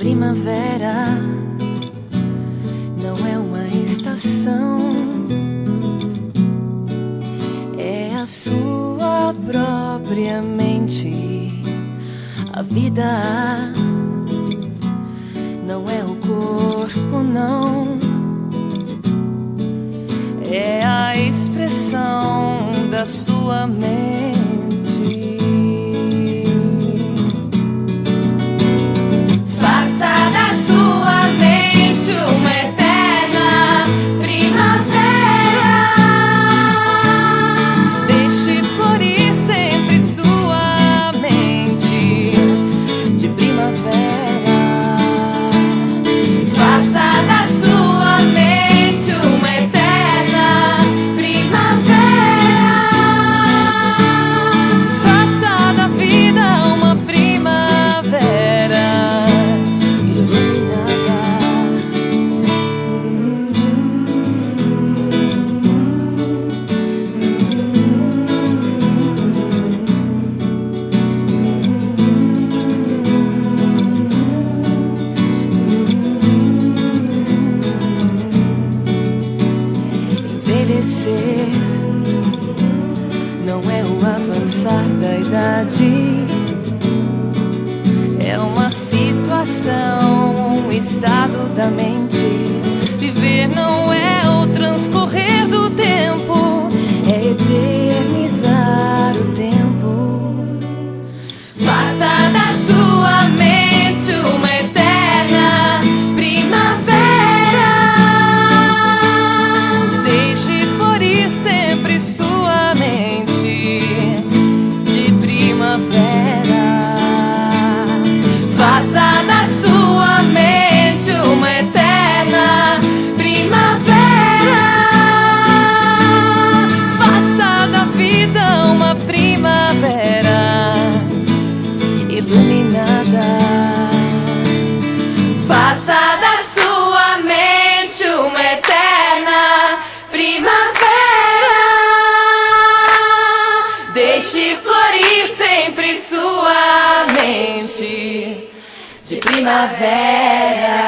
primavera não é uma estação, é a sua própria mente. A vida não é o corpo, não, é a expressão da sua envelhecer não é o avançar da idade, é uma situação, um estado da mente. Viver não é o transcorrer do tempo, é eternizar o tempo. Faça da sua mente Deixe florir sempre sua mente de primavera.